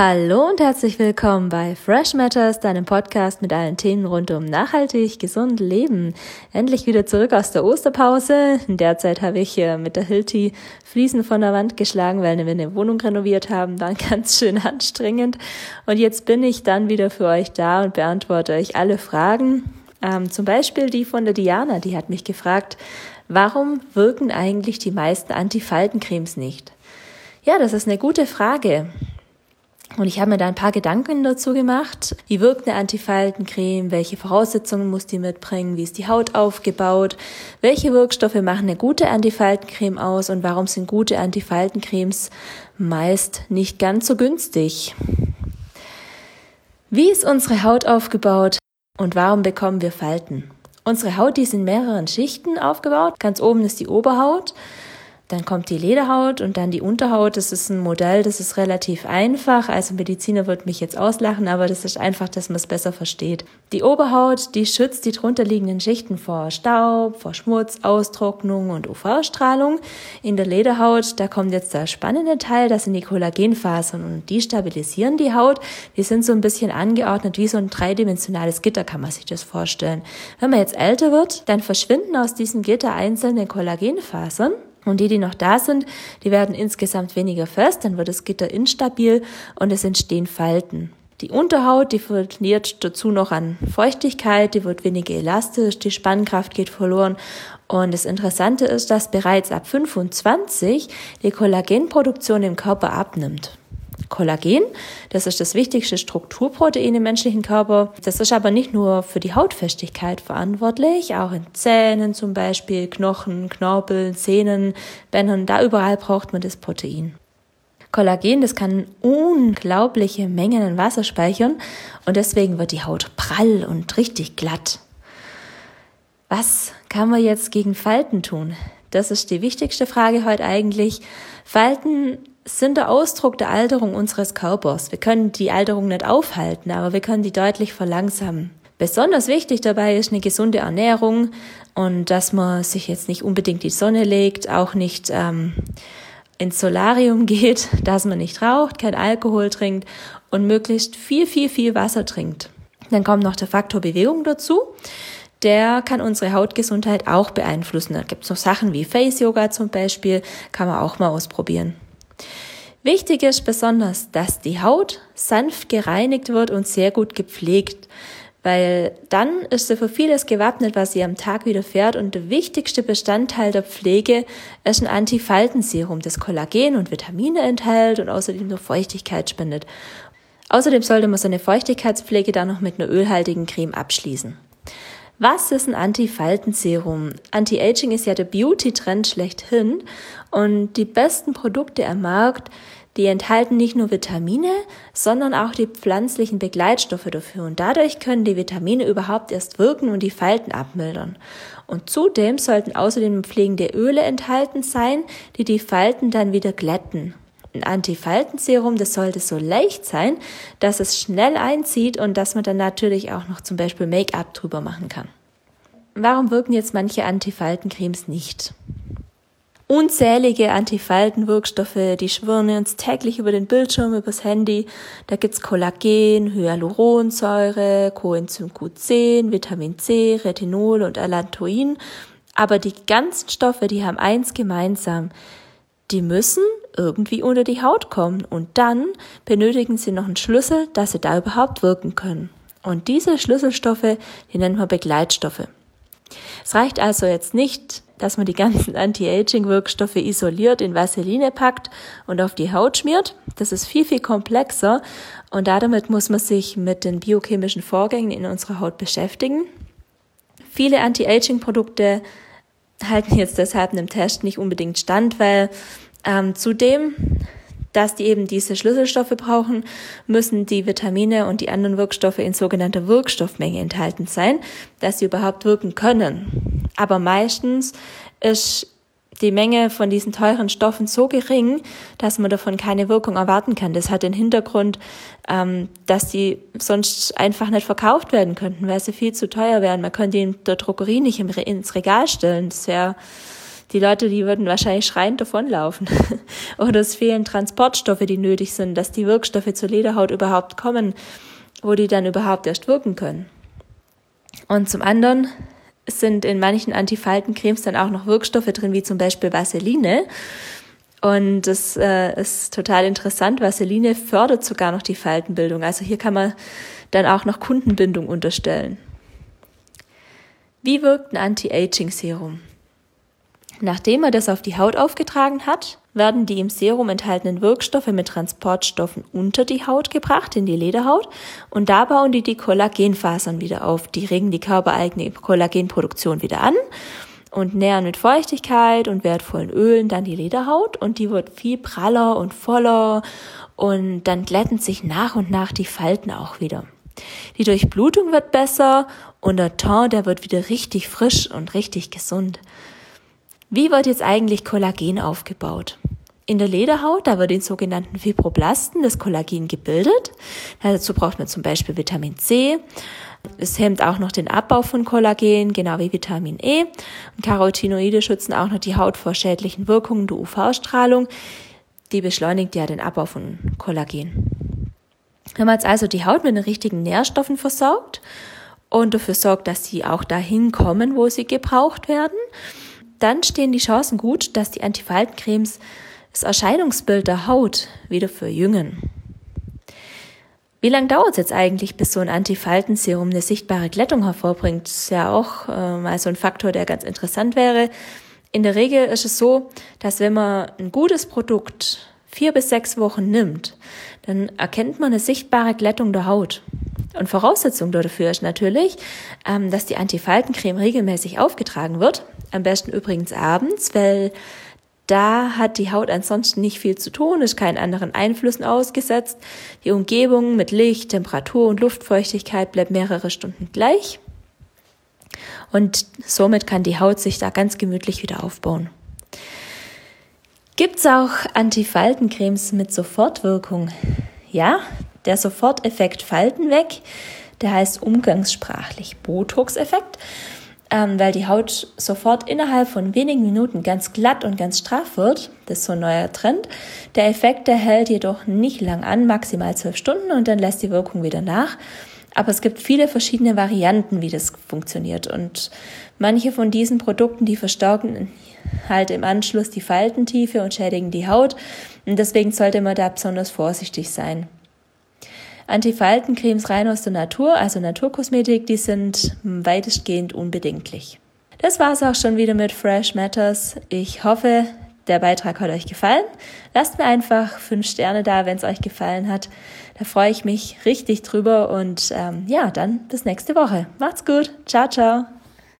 Hallo und herzlich willkommen bei Fresh Matters, deinem Podcast mit allen Themen rund um nachhaltig, gesund Leben. Endlich wieder zurück aus der Osterpause. In der Zeit habe ich mit der Hilti Fliesen von der Wand geschlagen, weil wir eine Wohnung renoviert haben. War ganz schön anstrengend. Und jetzt bin ich dann wieder für euch da und beantworte euch alle Fragen. Ähm, zum Beispiel die von der Diana, die hat mich gefragt, warum wirken eigentlich die meisten Antifaltencremes nicht? Ja, das ist eine gute Frage. Und ich habe mir da ein paar Gedanken dazu gemacht. Wie wirkt eine Antifaltencreme? Welche Voraussetzungen muss die mitbringen? Wie ist die Haut aufgebaut? Welche Wirkstoffe machen eine gute Antifaltencreme aus? Und warum sind gute Antifaltencremes meist nicht ganz so günstig? Wie ist unsere Haut aufgebaut? Und warum bekommen wir Falten? Unsere Haut, die ist in mehreren Schichten aufgebaut. Ganz oben ist die Oberhaut. Dann kommt die Lederhaut und dann die Unterhaut. Das ist ein Modell, das ist relativ einfach. Also Mediziner wird mich jetzt auslachen, aber das ist einfach, dass man es besser versteht. Die Oberhaut, die schützt die drunterliegenden Schichten vor Staub, vor Schmutz, Austrocknung und UV-Strahlung. In der Lederhaut, da kommt jetzt der spannende Teil, das sind die Kollagenfasern und die stabilisieren die Haut. Die sind so ein bisschen angeordnet wie so ein dreidimensionales Gitter, kann man sich das vorstellen. Wenn man jetzt älter wird, dann verschwinden aus diesem Gitter einzelne Kollagenfasern und die, die noch da sind, die werden insgesamt weniger fest, dann wird das Gitter instabil und es entstehen Falten. Die Unterhaut, die verliert dazu noch an Feuchtigkeit, die wird weniger elastisch, die Spannkraft geht verloren. Und das Interessante ist, dass bereits ab 25 die Kollagenproduktion im Körper abnimmt. Kollagen. Das ist das wichtigste Strukturprotein im menschlichen Körper. Das ist aber nicht nur für die Hautfestigkeit verantwortlich, auch in Zähnen zum Beispiel, Knochen, Knorpeln, Zähnen, Bändern, da überall braucht man das Protein. Kollagen, das kann unglaubliche Mengen an Wasser speichern und deswegen wird die Haut prall und richtig glatt. Was kann man jetzt gegen Falten tun? Das ist die wichtigste Frage heute eigentlich. Falten sind der Ausdruck der Alterung unseres Körpers. Wir können die Alterung nicht aufhalten, aber wir können die deutlich verlangsamen. Besonders wichtig dabei ist eine gesunde Ernährung und dass man sich jetzt nicht unbedingt die Sonne legt, auch nicht ähm, ins Solarium geht, dass man nicht raucht, kein Alkohol trinkt und möglichst viel, viel, viel Wasser trinkt. Dann kommt noch der Faktor Bewegung dazu. Der kann unsere Hautgesundheit auch beeinflussen. Da gibt es noch Sachen wie Face Yoga zum Beispiel, kann man auch mal ausprobieren. Wichtig ist besonders, dass die Haut sanft gereinigt wird und sehr gut gepflegt, weil dann ist sie für vieles gewappnet, was sie am Tag widerfährt und der wichtigste Bestandteil der Pflege ist ein Antifaltenserum, das Kollagen und Vitamine enthält und außerdem nur Feuchtigkeit spendet. Außerdem sollte man so eine Feuchtigkeitspflege dann noch mit einer ölhaltigen Creme abschließen. Was ist ein Anti-Faltenserum? Anti-Aging ist ja der Beauty-Trend schlechthin und die besten Produkte am Markt, die enthalten nicht nur Vitamine, sondern auch die pflanzlichen Begleitstoffe dafür und dadurch können die Vitamine überhaupt erst wirken und die Falten abmildern. Und zudem sollten außerdem pflegende Öle enthalten sein, die die Falten dann wieder glätten. Ein Antifaltenserum, das sollte so leicht sein, dass es schnell einzieht und dass man dann natürlich auch noch zum Beispiel Make-up drüber machen kann. Warum wirken jetzt manche Antifaltencremes nicht? Unzählige Antifaltenwirkstoffe, die schwirren uns täglich über den Bildschirm, übers Handy. Da gibt's Kollagen, Hyaluronsäure, Coenzym Q10, Vitamin C, Retinol und Allantoin. Aber die ganzen Stoffe, die haben eins gemeinsam. Die müssen irgendwie unter die Haut kommen und dann benötigen sie noch einen Schlüssel, dass sie da überhaupt wirken können. Und diese Schlüsselstoffe, die nennt man Begleitstoffe. Es reicht also jetzt nicht, dass man die ganzen Anti-Aging-Wirkstoffe isoliert in Vaseline packt und auf die Haut schmiert. Das ist viel, viel komplexer und damit muss man sich mit den biochemischen Vorgängen in unserer Haut beschäftigen. Viele Anti-Aging-Produkte halten jetzt deshalb einem Test nicht unbedingt stand, weil ähm, zudem, dass die eben diese Schlüsselstoffe brauchen, müssen die Vitamine und die anderen Wirkstoffe in sogenannter Wirkstoffmenge enthalten sein, dass sie überhaupt wirken können. Aber meistens ist die Menge von diesen teuren Stoffen so gering, dass man davon keine Wirkung erwarten kann. Das hat den Hintergrund, ähm, dass die sonst einfach nicht verkauft werden könnten, weil sie viel zu teuer wären. Man könnte die in der Drogerie nicht ins Regal stellen. Das wäre Die Leute, die würden wahrscheinlich schreiend davonlaufen. Oder es fehlen Transportstoffe, die nötig sind, dass die Wirkstoffe zur Lederhaut überhaupt kommen, wo die dann überhaupt erst wirken können. Und zum anderen sind in manchen Antifaltencremes dann auch noch Wirkstoffe drin, wie zum Beispiel Vaseline. Und das äh, ist total interessant. Vaseline fördert sogar noch die Faltenbildung. Also hier kann man dann auch noch Kundenbindung unterstellen. Wie wirkt ein Anti-Aging-Serum? Nachdem er das auf die Haut aufgetragen hat, werden die im Serum enthaltenen Wirkstoffe mit Transportstoffen unter die Haut gebracht, in die Lederhaut, und da bauen die die Kollagenfasern wieder auf. Die regen die körpereigene Kollagenproduktion wieder an und nähren mit Feuchtigkeit und wertvollen Ölen dann die Lederhaut und die wird viel praller und voller und dann glätten sich nach und nach die Falten auch wieder. Die Durchblutung wird besser und der Ton, der wird wieder richtig frisch und richtig gesund. Wie wird jetzt eigentlich Kollagen aufgebaut? In der Lederhaut, da wird in sogenannten Fibroblasten das Kollagen gebildet. Dazu braucht man zum Beispiel Vitamin C. Es hemmt auch noch den Abbau von Kollagen, genau wie Vitamin E. Und Carotinoide schützen auch noch die Haut vor schädlichen Wirkungen der UV-Strahlung. Die beschleunigt ja den Abbau von Kollagen. Wenn man jetzt also die Haut mit den richtigen Nährstoffen versorgt und dafür sorgt, dass sie auch dahin kommen, wo sie gebraucht werden, dann stehen die Chancen gut, dass die Antifaltencremes das Erscheinungsbild der Haut wieder verjüngen. Wie lange dauert es jetzt eigentlich, bis so ein Antifaltenserum eine sichtbare Glättung hervorbringt? Das ist ja auch äh, mal so ein Faktor, der ganz interessant wäre. In der Regel ist es so, dass wenn man ein gutes Produkt vier bis sechs Wochen nimmt, dann erkennt man eine sichtbare Glättung der Haut. Und Voraussetzung dafür ist natürlich, ähm, dass die Antifaltencreme regelmäßig aufgetragen wird. Am besten übrigens abends, weil da hat die Haut ansonsten nicht viel zu tun, ist keinen anderen Einflüssen ausgesetzt. Die Umgebung mit Licht, Temperatur und Luftfeuchtigkeit bleibt mehrere Stunden gleich. Und somit kann die Haut sich da ganz gemütlich wieder aufbauen. Gibt's auch Antifaltencremes mit Sofortwirkung? Ja, der Soforteffekt Falten weg, der heißt umgangssprachlich Botox-Effekt ähm, weil die Haut sofort innerhalb von wenigen Minuten ganz glatt und ganz straff wird. Das ist so ein neuer Trend. Der Effekt, der hält jedoch nicht lang an, maximal zwölf Stunden und dann lässt die Wirkung wieder nach. Aber es gibt viele verschiedene Varianten, wie das funktioniert. Und manche von diesen Produkten, die verstärken halt im Anschluss die Faltentiefe und schädigen die Haut. Und deswegen sollte man da besonders vorsichtig sein. Antifaltencremes rein aus der Natur, also Naturkosmetik, die sind weitestgehend unbedenklich. Das war's auch schon wieder mit Fresh Matters. Ich hoffe, der Beitrag hat euch gefallen. Lasst mir einfach fünf Sterne da, wenn es euch gefallen hat. Da freue ich mich richtig drüber und ähm, ja, dann bis nächste Woche. Macht's gut. Ciao, ciao.